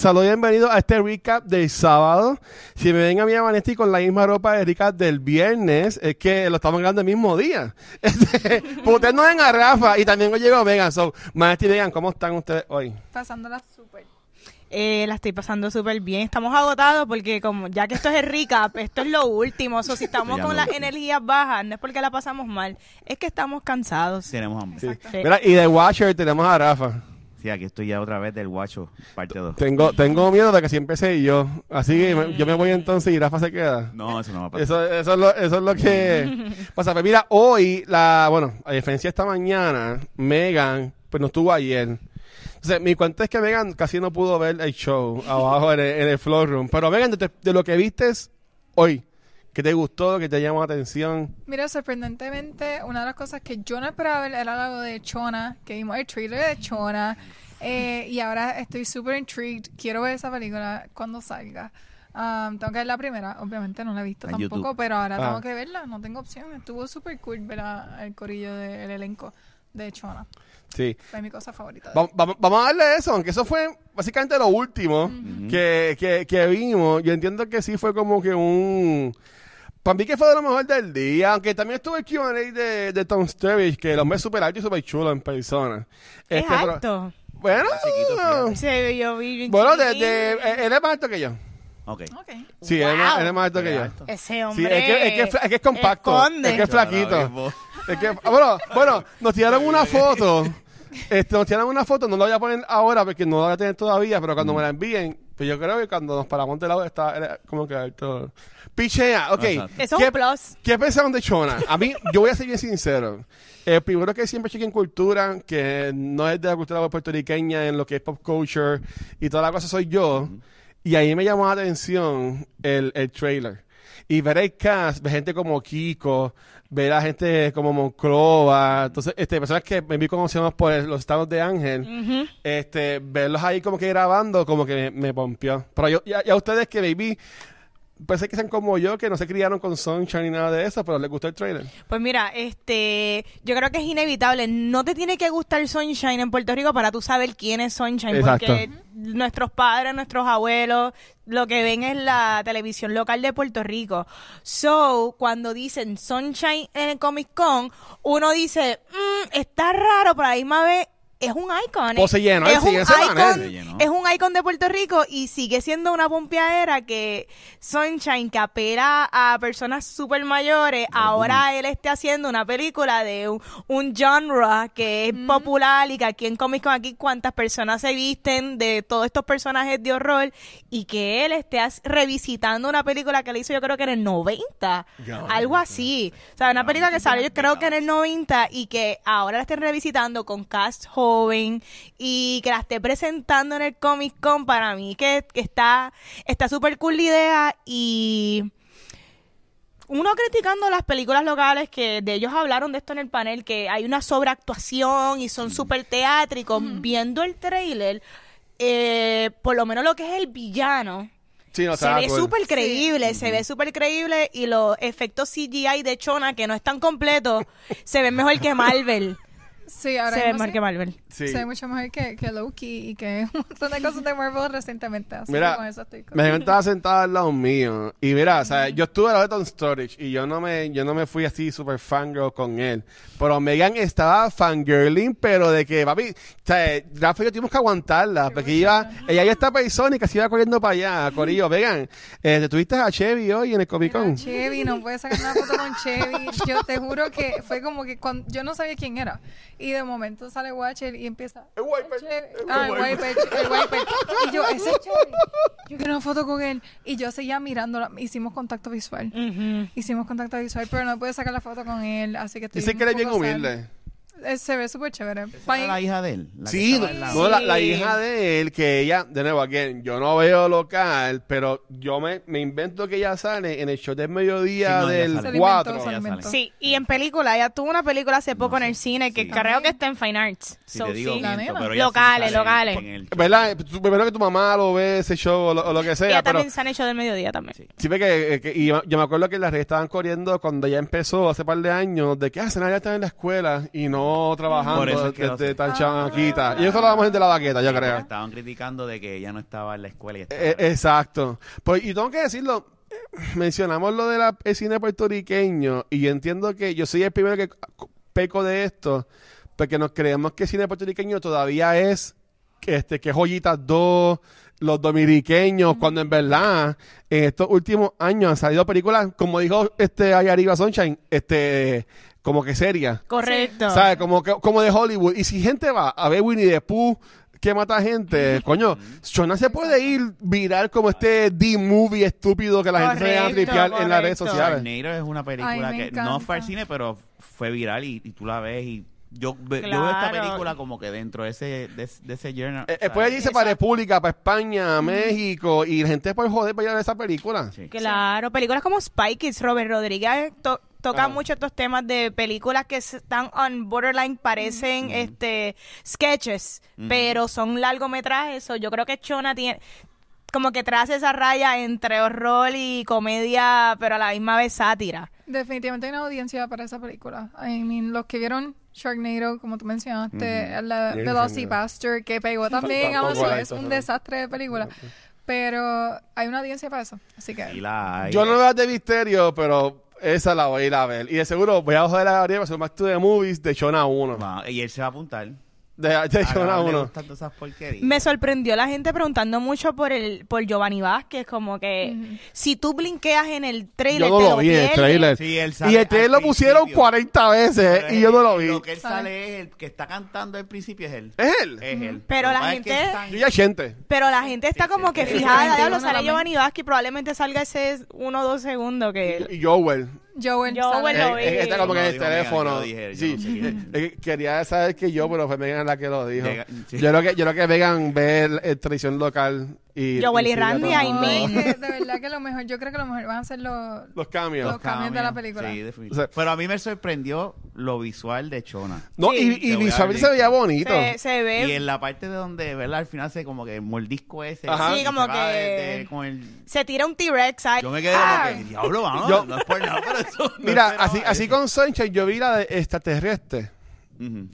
Saludos y bienvenidos a este recap del sábado. Si me ven a mí a Vanesti con la misma ropa de recap del viernes, es que lo estamos grabando el mismo día. Este, ustedes no ven a Rafa y también hoy llegó Megan. So, Vanesti y Megan, ¿cómo están ustedes hoy? Pasándola súper. Eh, la estoy pasando súper bien. Estamos agotados porque como ya que esto es el recap, esto es lo último. O si estamos con las energías bajas, no es porque la pasamos mal, es que estamos cansados. Tenemos hambre. Sí. Sí. Mira, y de Watcher tenemos a Rafa. Sí, aquí estoy ya otra vez del guacho, parte 2. Tengo, tengo miedo de que siempre empecé yo. Así que me- yo me voy entonces y Rafa se queda. No, eso no va a pasar. Eso, eso, es lo, eso es lo que pasa. Pero mira, hoy, la, bueno, a diferencia de esta mañana, Megan, pues no estuvo ayer. Entonces, mi cuenta es que Megan casi no pudo ver el show abajo en el, en el floor room. Pero Megan, de, de lo que viste hoy, ¿qué te gustó? ¿Qué te llamó la atención? Mira, sorprendentemente, una de las cosas que yo no esperaba ver era algo de Chona, que vimos el trailer de Chona, eh, y ahora estoy súper intrigued. Quiero ver esa película cuando salga. Um, tengo que ver la primera, obviamente no la he visto En tampoco, YouTube. pero ahora Ah. tengo que verla, no tengo opción. Estuvo súper cool ver a- el corillo del elenco de Chona. Sí. Fue mi cosa favorita. Va- va- vamos a darle eso, aunque eso fue básicamente lo último que, que, que vimos. Yo entiendo que sí fue como que un... Para mí que fue de lo mejor del día, aunque también estuvo el Q&A de, de Tom Sturridge, que hombre es súper alto y súper chulo en persona. Es Este, pero- bueno, chiquito, Sí, yo vi bien bueno, de, de- él es más alto que yo. Ok. Ok. Sí, él, es él es más alto que yo. Ese Sí, hombre. es que, es, que, es fla- es que es compacto. esconde. Es que es flaquito. Es que, ah, bueno, bueno, nos tiraron una foto. Este, nos tiraron una foto, no la voy a poner ahora porque no la voy a tener todavía, pero cuando me la envíen, pues yo creo que cuando nos paramos de lado está era como que alto. Pichea, ok. Exacto. Eso es ¿Qué, un plus. ¿Qué pensaron de Chona? A mí, yo voy a ser bien sincero. El primero que siempre cheque en cultura, que no es de la cultura puertorriqueña, en lo que es pop culture y toda la cosa, soy yo. Y ahí me llamó la atención el, el trailer. Y ver el cast, ver gente como Kiko, ver a gente como Monclova, entonces, este, personas que me vi conocemos por el- los estados de Ángel, este, verlos ahí como que grabando, como que me, me pompió. Pero yo, ya, ya ustedes que baby, pensé que sean como yo, que no se criaron con Sunshine ni nada de eso, pero les gustó el trailer. Pues mira, este, yo creo que es inevitable. No te tiene que gustar Sunshine en Puerto Rico para tú saber quién es Sunshine. Exacto. Porque nuestros padres, nuestros abuelos, lo que ven es la televisión local de Puerto Rico. So, cuando dicen Sunshine en el Comic Con, uno dice, "Mm, está raro, pero a la misma vez es un icon. Pues se llenó, es, un icon es un icon de Puerto Rico y sigue siendo una pompeadera que Sunshine, que apela a personas súper mayores, ahora él esté haciendo una película de un, un genre que es popular y que aquí en Comic Con aquí cuántas personas se visten de todos estos personajes de horror y que él esté revisitando una película que le hizo yo creo que en el 90, Ya. algo así. O sea, una película que salió yo creo que en el 90 y que ahora la estén revisitando con cast joven y que la esté presentando en el Comic Con para mí que, que está está súper cool la idea y uno criticando las películas locales que de ellos hablaron de esto en el panel que hay una sobreactuación y son súper teátricos viendo el trailer eh, por lo menos lo que es el villano Sí, no, se ve súper creíble, se ve súper creíble y los efectos CGI de Chona, que no están completos, se ven mejor que Marvel. Sí, ahora se ve mejor sí. que Marvel. Sí. Se ve mucho mejor que, que Loki y que un montón de cosas de Marvel recientemente. Así Mira, que con eso estoy Me estaba sentada al lado mío. Y mira, o sea, yo estuve al lado de Tom Storage y yo no me, yo no me fui así super fangirl con él. Pero Megan estaba fangirling, pero de que, papi, o sea, Rafa y yo tuvimos que aguantarla. Porque iba, ella ya está persona y casi iba corriendo para allá. Corillo, Megan, eh, te tuviste a Chevy hoy en el Comic Con. Mira, Chevy, no puedes sacar una foto con Chevy. Yo te juro que fue como que cuando, yo no sabía quién era. Y de momento sale Watcher y empieza. El Wiper, Ah, el Wiper. El Wiper. Y yo, ese es Chevy. Yo quiero una foto con él. Y yo seguía mirándola. Hicimos contacto visual. Hicimos contacto visual, pero no pude sacar la foto con él. Así que estoy Dice un que eres bien humilde. Eh, se ve súper chévere. Esa era la hija de él. la que Sí, estaba no, al lado. no, la, la Sí. hija de él, que ella, de nuevo, again, yo no veo local, pero yo me, me invento que ella sale en el show del mediodía Sí, no, ella del sale. Se lo 4. inventó, se lo Ella inventó. Sí, y en película, ella tuvo una película hace poco en el cine que Sí. creo que está en Fine Arts. Si So, te digo sí. La miento, nena. pero ella sí Locales, sale locales. en el show. ¿Verdad? Tú- Primero que tu mamá lo ve ese show o lo, o lo que sea, Ella pero también se han hecho del mediodía también. Sí. sí ve que, eh, que- y yo, yo me acuerdo que las redes estaban corriendo cuando ella empezó hace par de años de que ah, Senaya está en la escuela y no trabajando Por eso es que lo desde tan Ah. chamaquita. Y eso lo vamos de la baqueta, yo Sí, creo. Estaban criticando de que ella no estaba en la escuela y estaba Eh, exacto. Pues, y tengo que decirlo, eh, mencionamos lo del cine puertorriqueño y yo entiendo que yo soy el primero que peco de esto, porque nos creemos que el cine puertorriqueño todavía es que, este, que Joyitas 2, los dominiqueños, cuando en verdad en estos últimos años han salido películas, como dijo este allá arriba Sunshine, este, como que serias. Correcto. ¿Sabes? Como, que- como de Hollywood. Y si gente va a ver Winnie the Pooh que mata gente, coño, Shona se puede ir viral como este D-movie estúpido que la gente se va a Correcto, tripear en las redes sociales. Sharknado es una película Ay, que no fue al cine, pero fue viral y, y tú la ves y yo, yo veo esta película como que dentro de ese, de, de ese journal. Eh, Después irse para República, para España, México, y la gente puede joder para ir a ver esa película. sí. Claro, películas como Spy Kids, Robert Rodríguez to- toca mucho estos temas de películas que están on borderline, parecen este sketches, pero son largometrajes. So, yo creo que Chona tiene como que traza esa raya entre horror y comedia, pero a la misma vez sátira. Definitivamente hay una audiencia para esa película. I mean, los que vieron Sharknado, como tú mencionaste, la Bien, Velocipastor, que pegó también a es eso, un ¿no? desastre de película. Pero hay una audiencia para eso. Así que... Sí la hay. Yo no veo de misterio, pero esa la voy a ir a ver. Y de seguro voy a joder a Gabriel para hacer un Back to the Movies de Shona 1. Va, y él se va a apuntar. De, de A Shona Gabriel le 1. gustan todas esas porquerías. Me sorprendió la gente preguntando mucho por el por Giovanni Vázquez, como que si tú blinqueas en el trailer, Yo no te lo lo vi en el trailer. Sí, él sale Y el trailer lo pusieron principio. 40 veces y yo no lo vi. Lo que él sale es el que está cantando al principio es él. ¿Es él? Es él. Pero Lo la pasa es que gente- están- Yo ya gente. Pero la gente está sí, como sí. que Sí, fijada, diablo, sale. Giovanni Vázquez, probablemente salga ese uno o dos segundos que él. Y Joel. Joel, Joel lo Eh, vi. eh, está como que en el Megan, teléfono. yo lo dije, yo sí. no sé quién Eh, Quería saber que yo, pero fue Megan la que lo dijo. Llega- sí. Yo creo que, yo creo que Megan ve el, el tradición local y. Joel y Randy, I mean. De verdad que lo mejor, yo creo que lo mejor van a ser los... Los cambios. Los cambios de la película. Sí, definitivamente. O sea- Pero a mí me sorprendió lo visual de Chona. No, Sí. y, y visualmente se veía bonito. Se, se ve. Y en la parte de donde, ¿verdad? Al final se como que el mordisco ese. Ajá. Sí, y como se que- desde- con el- Se tira un T-Rex ahí. Yo me quedé Ah, como que, diablo, vamos, Yo- no es por nada, pero eso... Mira, así, así con Sunshine, yo vi la de extraterrestre.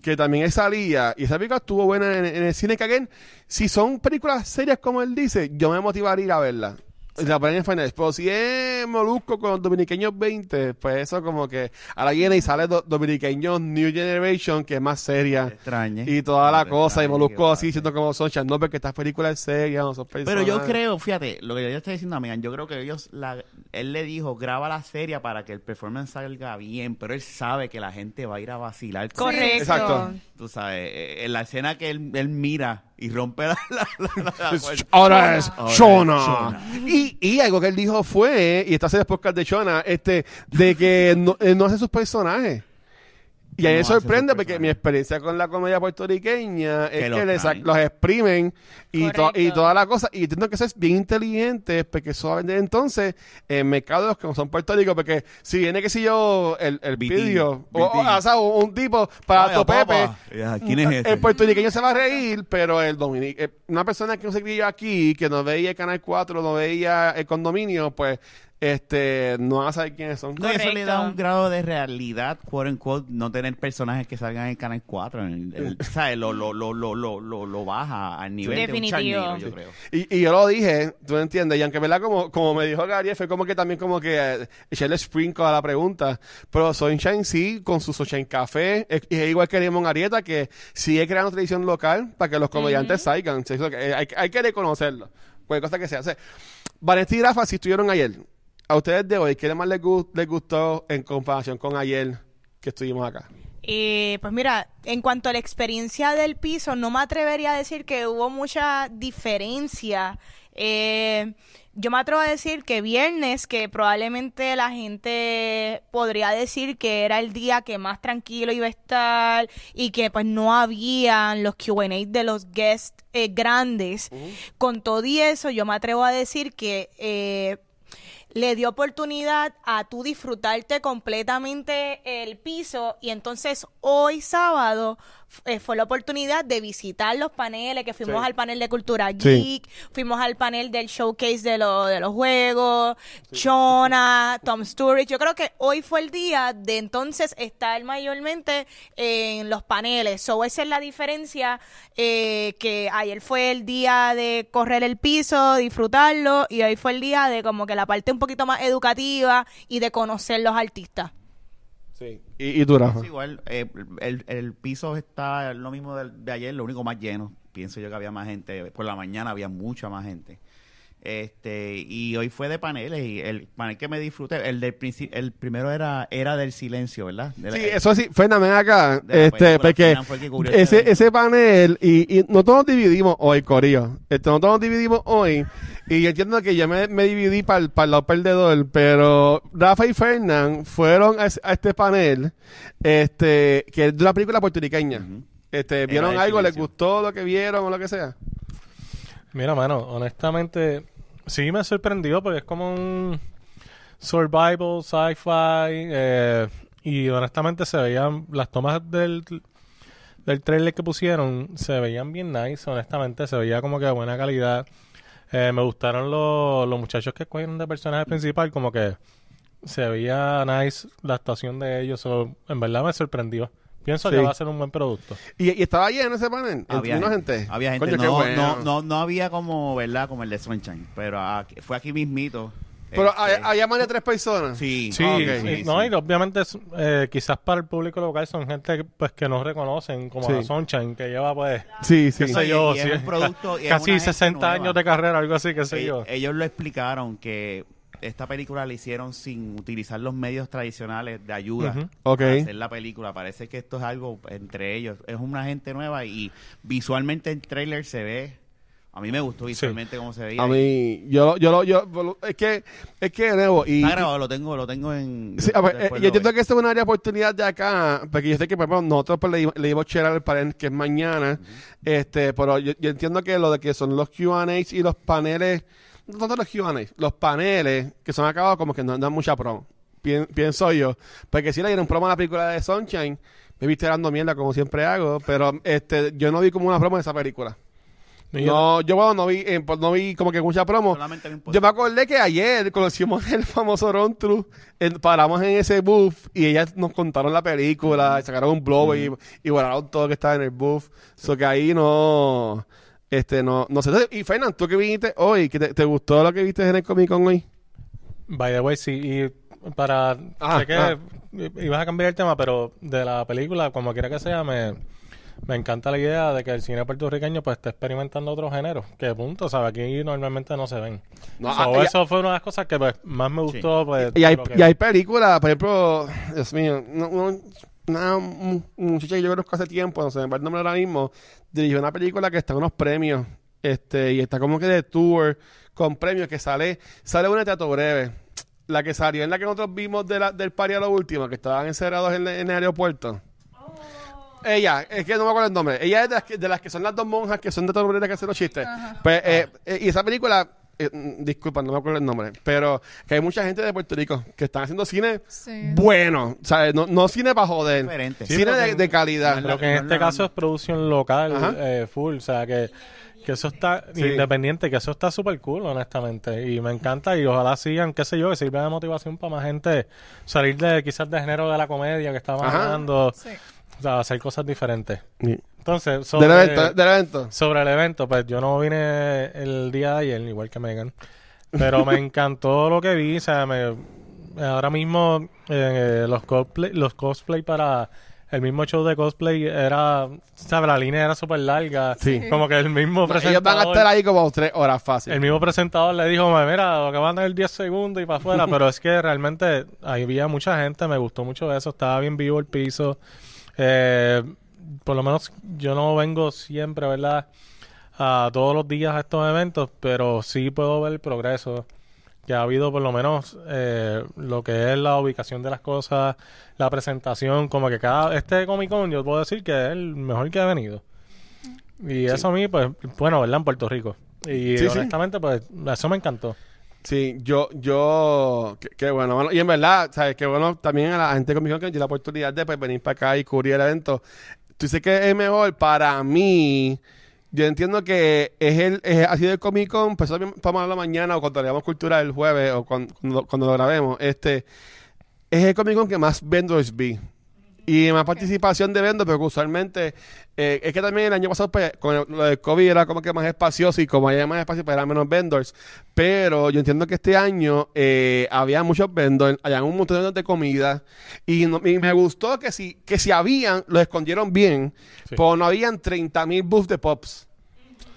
Que también salía y esa película estuvo buena en, en el cine que si son películas serias como él dice yo me motivaría a ir a verla la ponen en Final pero si es Molusco con Dominiqueños 20 pues eso como que ahora viene y sale do- Dominiqueños New Generation que es más seria Extrañe. y toda la cosa y Molusco así siendo como Sunshine no porque estas películas es serias no son Pero personas yo creo, fíjate, lo que yo estoy diciendo a Megan, yo creo que ellos, la, él le dijo, graba la serie para que el performance salga bien, pero él sabe que la gente va a ir a vacilar. con Correcto. Exacto. Tú sabes, eh, en la escena que él, él mira y rompe la... la, la- la- ahora es Shona. Y, y algo que él dijo fue, y está haciendo el podcast de Shona, este, de que no, él no hace sus personajes. Y a mí No me hace sorprende porque mi experiencia con la comedia puertorriqueña es Que que los les- los exprimen y, to- y toda la cosa. Y entiendo que eso es bien inteligente porque solamente entonces en mercados que no son puertorriqueños, porque si viene, que si yo, el, el pidio, o, o, Vitín. o sea, un, un tipo para tu Pepe, papá. Ya, ¿Quién es ese? el puertorriqueño se va a reír, pero el dominic eh, una persona que no se crió aquí, que no veía el Canal 4, no veía el condominio, pues este no va a saber quiénes son. No, eso le da un grado de realidad, quote unquote, no tener personajes que salgan en el Canal 4. en el- el- ¿sabes? Lo, lo, lo, lo, lo, lo, lo baja al nivel Definitivo. de un charnero, yo creo. Y, y yo lo dije, tú entiendes, y aunque verdad como, como me dijo Gabriel, fue como que también como que eh, echarle sprinkle a la pregunta, pero Sunshine sí, con su Sunshine Café, es, es igual que Limón Arieta, que sigue creando televisión local para que los comediantes salgan, Sí, eh, hay, hay que reconocerlo, cualquier cosa que sea. O sea, Vanessa y Rafa si estuvieron ayer, a ustedes de hoy, ¿qué más les, gu- les gustó en comparación con ayer que estuvimos acá? Eh, pues mira, en cuanto a la experiencia del piso, no me atrevería a decir que hubo mucha diferencia Eh, yo me atrevo a decir que viernes, que probablemente la gente podría decir que era el día que más tranquilo iba a estar y que pues no habían los Q&A de los guests eh, grandes. Con todo y eso, yo me atrevo a decir que eh, le dio oportunidad a tú disfrutarte completamente el piso y entonces hoy sábado eh, fue la oportunidad de visitar los paneles, que fuimos Sí. al panel de cultura Sí. geek, fuimos al panel del showcase de, lo- de los juegos, Chona, Tom Sturridge. Yo creo que hoy fue el día de entonces estar mayormente en los paneles. So, esa es la diferencia, eh, que ayer fue el día de correr el piso, disfrutarlo, y hoy fue el día de como que la parte un poquito más educativa y de conocer los artistas. Sí. Y, y tú, Rafa. Es igual, eh, el, el piso está lo mismo del- de, ayer, lo único más lleno. Pienso yo que había más gente. Por la mañana había mucha más gente. Este, y hoy fue de paneles y el panel que me disfruté, el del el primero era era del silencio, ¿verdad? De la- Sí, eso sí, Fernández, ven acá, la este, porque Fernan fue el que cubrió ese ese, evento. ese panel, y, y nosotros nos dividimos hoy, Corillo, este, nosotros nos dividimos hoy, y yo entiendo que yo me, me dividí para el, lado perdedor, pero Rafa y Fernán fueron a, este panel, este, que es de una película puertorriqueña. Este, ¿vieron algo? ¿Les gustó lo que vieron o lo que sea? Mira, mano, honestamente, sí me sorprendió porque es como un survival, sci-fi, eh, y honestamente se veían, las tomas del, del trailer que pusieron se veían bien nice, honestamente, se veía como que de buena calidad. Eh, me gustaron los, los muchachos que escogieron de personaje principal, como que se veía nice la actuación de ellos, en verdad me sorprendió. Pienso Sí. que va a ser un buen producto. ¿Y, y estaba lleno ese panel? Había ¿Vino gente, gente? Había gente. Coño, no, bueno. no, no, no había como, ¿verdad? Como el de Sunshine. Pero aquí- fue aquí mismito. Pero Este, hay- había más de tres personas. Sí, Sí, Ah, ok. y- sí, no, sí. y obviamente es, eh, quizás para el público local son gente que, pues que no reconocen, como Sí. a Sunshine, que lleva pues, Sí, sí. qué No, sé y- yo, y es sí, un producto- y es casi gente 60 nueva. años de carrera, algo así, qué sé Eh, yo. ellos lo explicaron que esta película la hicieron sin utilizar los medios tradicionales de ayuda. Ok. para hacer la película. Parece que esto es algo entre ellos. Es una gente nueva y visualmente el trailer se ve. A mí me gustó visualmente cómo se veía. A mí, yo, yo, lo- yo, es que, es que, de nuevo, y, Está grabado, lo tengo, lo tengo en. Sí, a ver, eh, yo entiendo que esta es una área de oportunidad de acá, porque yo sé que por ejemplo, nosotros pues, le, dimos- le dimos share al panel que es mañana, este, pero yo, yo entiendo que lo de que son los Q&As y los paneles, tanto los Q&As, los paneles que son acabados como que no dan mucha promo, Pien- pienso yo, porque si le dieron promo a la película de Sunshine, me viste dando mierda como siempre hago, pero este, yo no vi como una promo de esa película. No, yo bueno, no vi, eh, pues, no vi como que mucha promo. Yo me acordé que ayer conocimos el famoso Ron True, paramos en ese booth y ellas nos contaron la película, sacaron un blog y, y guardaron todo que estaba en el booth. So que ahí no, este, no, no sé. Y Fernán, tú que viniste hoy, que te, te gustó lo que viste en el Comic Con hoy? By the way, sí, y para... Ah, sé que ah. ibas a cambiar el tema, pero de la película, como quiera que sea, me, me encanta la idea de que el cine puertorriqueño pues esté experimentando otros géneros. Que punto, ¿sabes? Aquí normalmente no se ven. No, So, ah, y- eso fue una de las cosas que pues, más me gustó. Pues, Y hay, que- y hay películas, por ejemplo, Dios mío, no, no- una mu- muchacha que yo conozco hace tiempo, no sé, me va el nombre ahora mismo, dirigió una película que está en unos premios, este, y está como que de tour, con premios, que sale, sale una de teatro breve. La que salió en la que nosotros vimos de la, del pari a lo último, que estaban encerrados en, en el aeropuerto. Ella, es que no me acuerdo el nombre. Ella es de las que, de las que son las dos monjas que son de breve que hacen los chistes. Pues, eh, eh, y esa película, eh, mm, disculpa, no me acuerdo el nombre, pero que hay mucha gente de Puerto Rico que están haciendo cine Sí. bueno, ¿sabes? No, no cine para joder, Diferente. cine de, de calidad. Pero que en este caso es producción local, eh, full, o sea que, que eso está Sí. independiente, que eso está súper cool, honestamente, y me encanta y ojalá sigan, qué sé yo, que sirva de motivación para más gente salir de quizás de género de la comedia que estamos Ajá. hablando, Sí. O sea, hacer cosas diferentes. Sí. Entonces, Del sobre, evento, del evento. sobre el evento, pues yo no vine el día de ayer, igual que Megan, pero me encantó lo que vi, o sea, me, ahora mismo eh, los cosplay, los cosplay para el mismo show de cosplay era, ¿sabes? La línea era súper larga. Sí. Como que el mismo Ellos van a presentador... estar ahí como tres horas fácil. El mismo presentador le dijo, mira, lo que van a tener 10 segundos y para afuera, pero es que realmente ahí había mucha gente, me gustó mucho eso, estaba bien vivo el piso. Eh, por lo menos yo no vengo siempre, ¿verdad? a todos los días a estos eventos, pero sí puedo ver el progreso que ha habido por lo menos eh, lo que es la ubicación de las cosas, la presentación, como que cada este Comic Con yo puedo decir que es el mejor que ha venido. Y eso a mí, pues, bueno, ¿verdad? En Puerto Rico. Y Sí, sí. honestamente, pues, eso me encantó. Sí, yo, yo, qué, bueno. Y en verdad, ¿sabes? Qué bueno también a la gente de Comic que dio la oportunidad de pues, venir para acá y cubrir el evento. Tú dices que es mejor para mí. Yo entiendo que es el, es, ha sido el Comic Con, pues eso vamos a hablar mañana o cuando leamos cultura el jueves o cuando, cuando, cuando lo grabemos. Este, es el Comic Con que más vendors vi. Y más participación de vendors, pero que usualmente eh, es que también el año pasado pues, con el- lo del COVID era como que más espacioso y como había más espacio pues eran menos vendors. Pero yo entiendo que este año eh, había muchos vendors, había un montón de comida y, no- y me gustó que si, que si habían, los escondieron bien, Sí. pero no habían 30 mil booths de pops.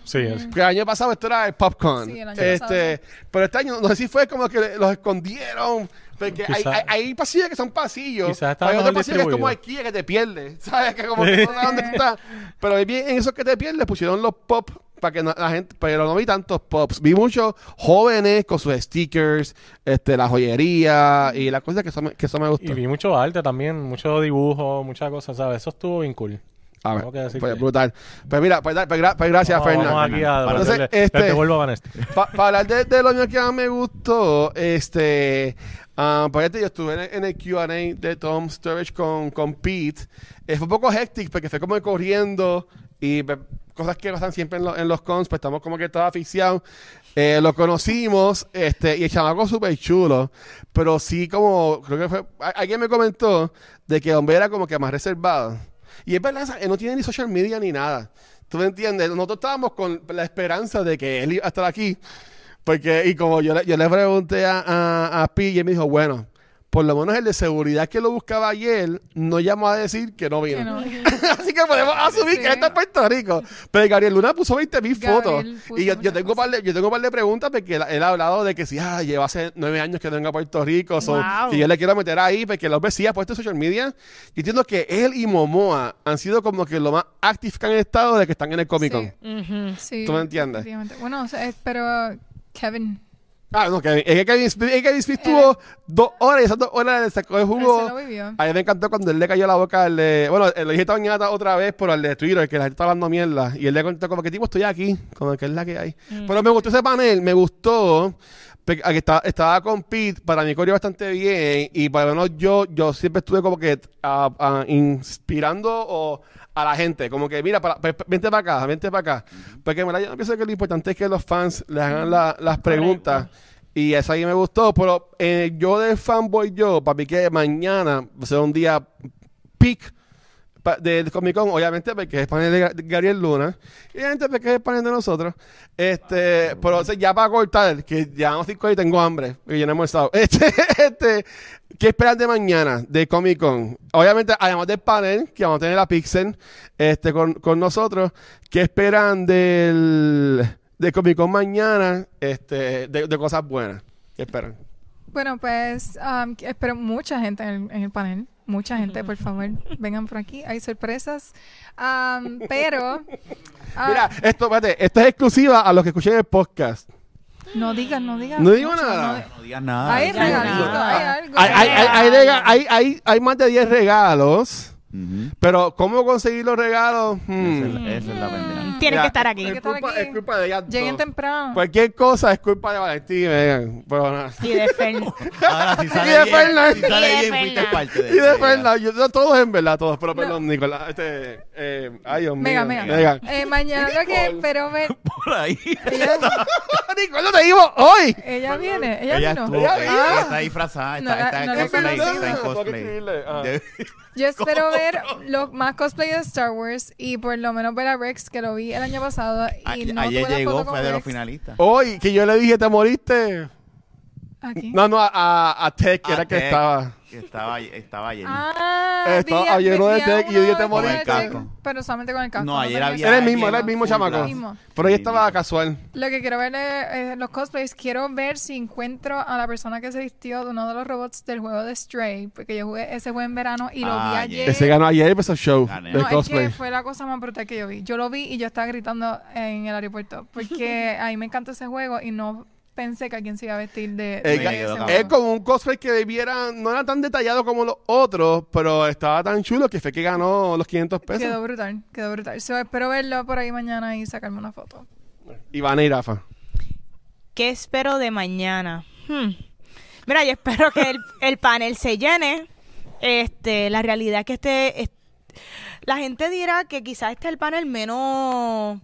Sí, es- Porque el año pasado esto era el popcorn. Sí, el año este, pasado. Pero este año no sé si fue como que los escondieron. Porque hay, Quizá- hay, hay pasillos que son pasillos. Hay otros pasillos que es como aquí que te pierdes. ¿Sabes? Que como que no sabes dónde está. Pero bien, en esos que te pierdes pusieron los pop para que no- la gente, pero no vi tantos pops. Vi muchos jóvenes con sus stickers, este, la joyería y las cosas que eso me, que eso me gustó. y vi mucho arte también, mucho dibujo, muchas cosas, ¿sabes? Eso estuvo bien cool. A ver, que pues, que- brutal. Pues mira, pues, pues pues gracias, Vamos- Fernando. Entonces, le- este- le devuelvo a Vanessa. Para hablar de, de lo que más me gustó, este, ah, pues este, yo estuve en, en el Q&A de Tom Sturridge con, con Pete. Eh, fue un poco hectic porque fue como corriendo y cosas que pasan siempre en, lo- en los cons, pues estamos como que todos aficiados. Eh, lo conocimos este, y el chamaco súper chulo, pero sí como, creo que fue, alguien me comentó de que hombre era como que más reservado. Y es verdad, él no tiene ni social media ni nada. ¿Tú me entiendes? Nosotros estábamos con la esperanza de que él iba a estar aquí. Porque, y como yo le, yo le pregunté a, a, a Pi, y él me dijo, bueno, por lo menos el de seguridad que lo buscaba ayer, no llamó a decir que no vino. Que no. Así que podemos asumir Sí. que él está en Puerto Rico. Pero Gabriel Luna puso 20 mil fotos. Y yo, yo tengo par de, yo tengo un par de preguntas porque él, él ha hablado de que si ah, lleva hace nueve años que no venga a Puerto Rico. so, Wow. que yo le quiero meter ahí porque hombre sí ha puesto en social media. Yo entiendo que él y Momoa han sido como que lo más active que han estado de que están en el Comic Con. Sí. ¿Tú me entiendes? Bueno, o sea, es- pero Kevin, Ah, no, Kevin. Es que Kevin Smith, es que Kevin Smith tuvo dos horas y esas dos horas le sacó de él jugo. se lo vivió. A mí me encantó cuando él le cayó la boca al de. Bueno, lo dije esta mañana otra vez por el de Twitter, que la gente está hablando mierda. Y él le contó como que tipo estoy aquí, como que es la que hay. Pero me gustó ese panel, me gustó. Pe- a que estaba, estaba con Pete, para mí corrió bastante bien. Y para menos yo, yo siempre estuve como que ah, ah, inspirando o, a la gente. Como que, mira, para, pe- vente para acá, vente para acá. Porque en verdad yo pienso que lo importante es que los fans le hagan la- las preguntas. Y eso ahí me gustó, pero eh, yo de fanboy yo, para mí que mañana va a ser un día peak pa- del Comic Con, obviamente porque es el panel de Ga- de Gabriel Luna, y obviamente porque es el panel de nosotros. Este, pero o sea, ya para cortar, que llevamos cinco y tengo hambre, y ya no hemos estado. Este, este, ¿qué esperan de mañana de Comic Con? Obviamente, además del panel, que vamos a tener a Pixel este, con, con nosotros, ¿qué esperan del de Comic Con mañana este, de, de cosas buenas? ¿Qué esperan? Bueno, pues um, espero mucha gente en el panel. Mucha gente, por favor, vengan por aquí. Hay sorpresas. Um, pero. ah, Mira, esto, espérate, esto es exclusiva a los que escuchen el podcast. No digas, no digas. No digo mucho, nada. No digas nada. Hay regalitos, hay algo. Hay, hay, hay, hay, rega- hay, hay- hay más de 10 regalos, pero ¿cómo conseguir los regalos? Esa, Hmm. es la, esa es la pendeja. Tienen que estar aquí. Es culpa, aquí. es culpa de ellas Lleguen dos. temprano. Cualquier cosa es culpa de Valentín. Pero nada. Y de Fern. Ahora, si Y sale de bien, Fernan. si sale Y de bien, fuiste Fernan. parte de Y de todos en verdad, todos, pero No. perdón, Nicolás. Este, eh, ay, Dios Mega, mío. mega. Eh, mañana que ver. Por ahí. Ella, no te digo hoy. ella viene, ella, Ella vino. estuvo, Ella ella, vino. ella está disfrazada, está, está no en está cosplay. Yo espero ver lo, más cosplay de Star Wars y por lo menos ver a Rex, que lo vi el año pasado. Y A- no Ayer tuve la llegó, foto con fue de los finalistas. Hoy, que yo le dije, ¿te moriste? Aquí. No, no, a, a, a Tech, que A era el que Tech. estaba. que estaba, estaba ayer. Ah, Estaba- ayer vi- uno de tech y uno te con el moriste. check, Pero solamente con el casco. No, ayer tenía había- Era el mismo, era el mismo chamaco. mismo. Pero ahí Sí, estaba casual. Lo que quiero ver es los cosplays. Quiero ver si encuentro a la persona que se vistió de uno de los robots del juego de Stray. Porque yo jugué ese juego en verano y lo Ah, vi yeah. ayer. Ese ganó ayer empezó el show Gané. del No, es cosplay. que fue la cosa más brutal que yo vi. Yo lo vi y yo estaba gritando en el aeropuerto. Porque a mí me encanta ese juego y no pensé que alguien se iba a vestir de, de Eh, ese. Es como un cosplay que debiera, no era tan detallado como los otros, pero estaba tan chulo que fue que ganó los 500 pesos. Quedó brutal, quedó brutal. So, espero verlo por ahí mañana y sacarme una foto. Ivana y Rafa. ¿Qué espero de mañana? Hmm. Mira, yo espero que el, el panel se llene. Este, la realidad es que este, es- la gente dirá que quizás este es el panel menos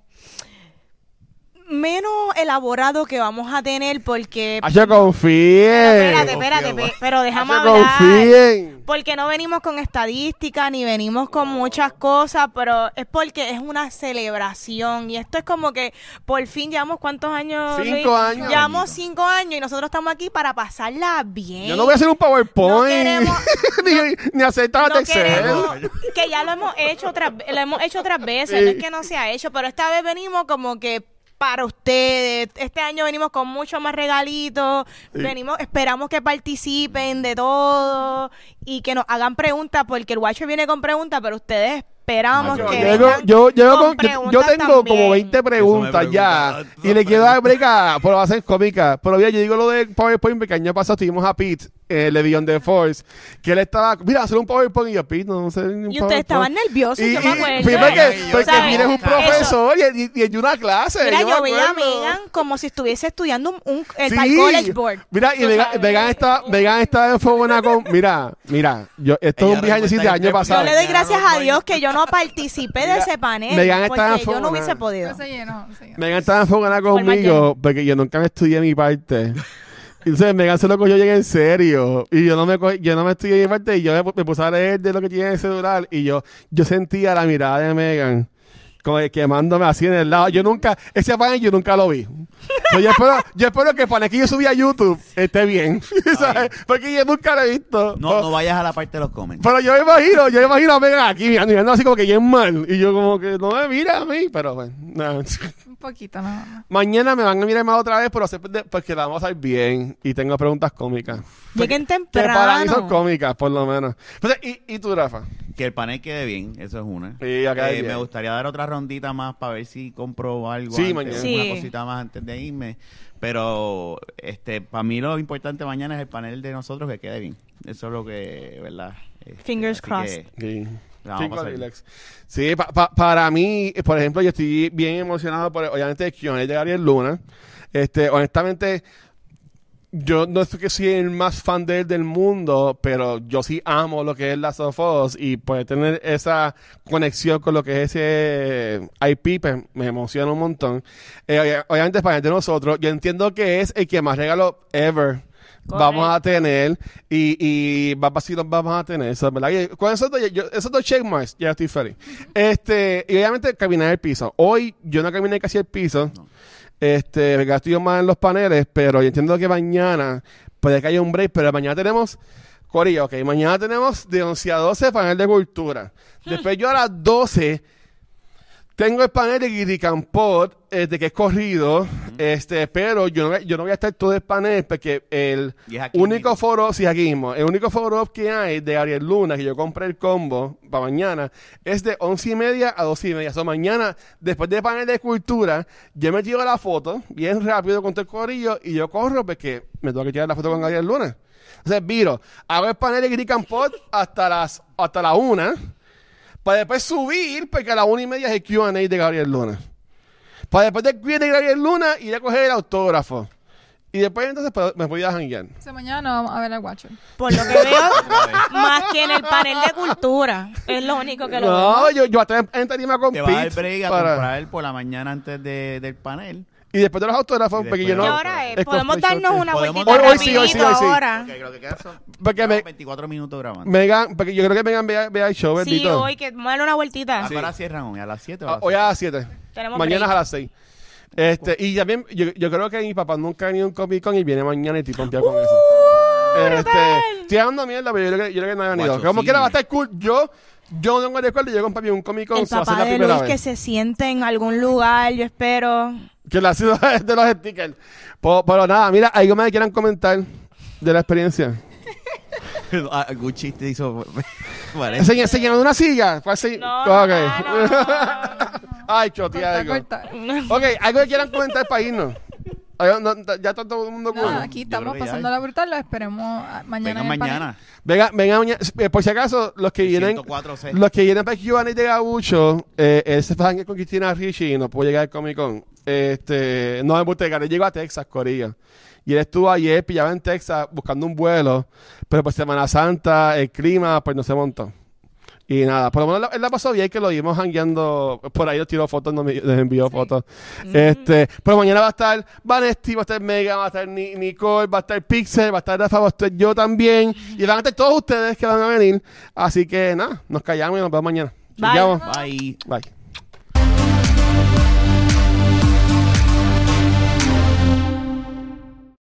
menos elaborado que vamos a tener porque Hacho, confíen. espérate, espérate, pe- pero déjame Hacho, hablar. confíen. Porque no venimos con estadísticas ni venimos con muchas cosas, pero es porque es una celebración y esto es como que por fin llevamos cuántos años. Cinco Luis? años. Llevamos cinco años y nosotros estamos aquí para pasarla bien. Yo no voy a hacer un PowerPoint. No queremos- ni, ni aceptar No queremos- que ya lo hemos hecho otras lo hemos hecho otras veces, Sí. no es que no se ha hecho, pero esta vez venimos como que para ustedes. Este año venimos con mucho más regalitos. Venimos, esperamos que participen de todo y que nos hagan preguntas, porque el Watcher viene con preguntas, pero ustedes esperamos Yo que Llego- yo, yo, con con- yo- yo preguntas tengo también. como 20 preguntas ya y le quiero dar break pero va a ser cómica. Pero mira, yo digo lo de PowerPoint porque el año pasado estuvimos a Pete, eh, le Beyond the Force, que él estaba, mira, hacer un PowerPoint y yo, Pete, no, no sé. un Y ustedes PowerPoint". estaban nerviosos, Y, yo me acuerdo. fui porque, Yo- porque ¿sabes? vienes un Eso- profesor y, y, y en una clase. Mira, me yo veía a. Megan como si estuviese estudiando un, un- el Sí. College Board. Mira, y Megan. Megan está, Megan está fue buena con, mira, mira, yo, esto es un scenes del año pasado. Yo le doy gracias a. Dios que yo no participé de ese panel. Megan estaba porque yo no hubiese podido. No se llenó, no se llenó. Megan estaba Por más conmigo porque yo nunca me estudié mi parte. Entonces Megan se lo cogió bien en serio. Y yo no me co- yo no me estudié mi parte y yo me, pu- me puse a leer de lo que tiene en el celular. Y yo, yo sentía la mirada de Megan como que quemándome así en el lado. Yo nunca, ese panel yo nunca lo vi. So, yo, espero, yo espero que el panel que yo subí a YouTube esté bien. ¿sabes? Porque yo nunca lo he visto. No, no vayas a la parte de los comments. Pero yo me imagino, yo me imagino a Megan aquí mirando, mirando así como que bien mal. Y yo como que no me mira a mí, pero bueno. nada. Poquito nada más. Mañana me van a mirar más otra vez, pero sé porque la vamos a ir bien y tengo preguntas cómicas. Lleguen Que para mí son temprano. cómicas, por lo menos. Entonces, ¿y, y tú, Rafa? Que el panel quede bien, eso es una. Sí, acá Eh, bien. me gustaría dar otra rondita más para ver si compro algo Sí, antes, mañana. Sí. una cosita más antes de irme. Pero este para mí lo importante mañana es el panel de nosotros que quede bien. Eso es lo que, ¿verdad? Este, Fingers crossed. que Sí. Cinco relax. Sí, pa- pa- para mí, por ejemplo, yo estoy bien emocionado por, obviamente, el Q&A de Gabriel Luna. Este, honestamente, yo no es que soy el más fan de él del mundo, pero yo sí amo lo que es Last of Us y poder tener esa conexión con lo que es ese IP pues, me emociona un montón. Eh, obvia- obviamente, para de nosotros, yo entiendo que es el que más regalo ever vamos a tener y, y va si los vamos a tener eso, ¿verdad? Y con esos dos, yo- esos dos checkmarks ya estoy feliz. Este, y obviamente caminar el piso. Hoy yo no caminé casi el piso. Este, me gasto yo más en los paneles, pero yo entiendo que mañana puede que haya un break, pero mañana tenemos Corillo, ok, mañana tenemos de 11 a 12 panel de cultura. Después yo a las 12 tengo el panel de Guiri Campot, este, que es corrido, este, pero yo no, voy- yo no voy a estar todo el panel porque el único mismo. foro, sí, aquí mismo, el único foro que hay de Ariel Luna, que yo compré el combo para mañana, es de once y media a doce y media. O sea, mañana, después del panel de cultura, yo me tiro la foto, bien rápido con todo el corillo, y yo corro porque me tengo que tirar la foto con Ariel Luna. Entonces, viro, hago el panel de Guiri Campot hasta las, hasta la una, para después subir, porque a la una y media es el Q&A de Gabriel Luna. Para después del Q&A de Gabriel Luna, ir a coger el autógrafo. Y después entonces pues, me voy a janguear. O sea, mañana no vamos a ver al Watcher. Por lo que veo, más que en el panel de cultura. Es lo único que lo veo. No, yo, yo hasta en tarima con Te va a dar break a para- comprar por la mañana antes de- del panel. Y después de los autógrafos, Y porque yo ¿Qué no... hora es? es Podemos darnos una vueltita Hoy- hoy sí, hoy sí, hoy sí. ahora. Porque creo que quedan son Porque me- 24 minutos grabando. Megan, porque yo creo que Megan vea, vea el show, Sí, bendito. hoy que a darle una vueltita. ¿A qué hora cierran hoy? ¿A las 7 o a Ah, las Hoy seis? a las 7. Tenemos Mañana break. a las 6. Este, y también, yo, yo creo que mi papá nunca ha venido a un Comic Con y viene mañana y estoy pompeado con eso. Este, estoy dando mierda, pero yo creo que, yo creo que no venido. Guacho, Como sí. quiera va a estar cool. Yo, yo no tengo recuerdo, yo con papi un Comic Con, El eso va a ser papá la de Luis vez. que se siente en algún lugar, yo espero. Que la ciudad es de los stickers. Pero, pero nada, mira, algo más que quieran comentar de la experiencia. Ah, Algún chiste hizo. Vale. ¿Se, se llenó de una silla? Fue así. No, Ok. no, no, Ay, choti, Corta, algo. corta. Ok, algo que quieran comentar para irnos. No, ya está todo el mundo cool. Nada, aquí estamos creo que ya pasando la brutal, lo esperemos ah, mañana. Vengan en el panel. mañana. Venga, venga, mañana. Eh, por si acaso, los que vienen, 104C. los que vienen para Q&A de Gabucho, eh, él se janguear con Cristina Ricci y no pudo llegar al Comic Con. Este, no me gusta llegar, él llegó a Texas, Corilla. Y él estuvo ayer pillado en Texas buscando un vuelo, pero por Semana Santa, el clima, pues no se montó. Y nada, por lo menos él la pasó bien que lo vimos jangueando, por ahí nos tiró fotos, nos, envió fotos. Este, pero mañana va a estar Vanesti, va a estar Mega, va a estar Ni- Nicole, va a estar Pixel, va a estar Rafa, va a estar yo también. Y van a estar todos ustedes que van a venir. Así que nada, nos callamos y nos vemos mañana. Bye. Bye. Bye.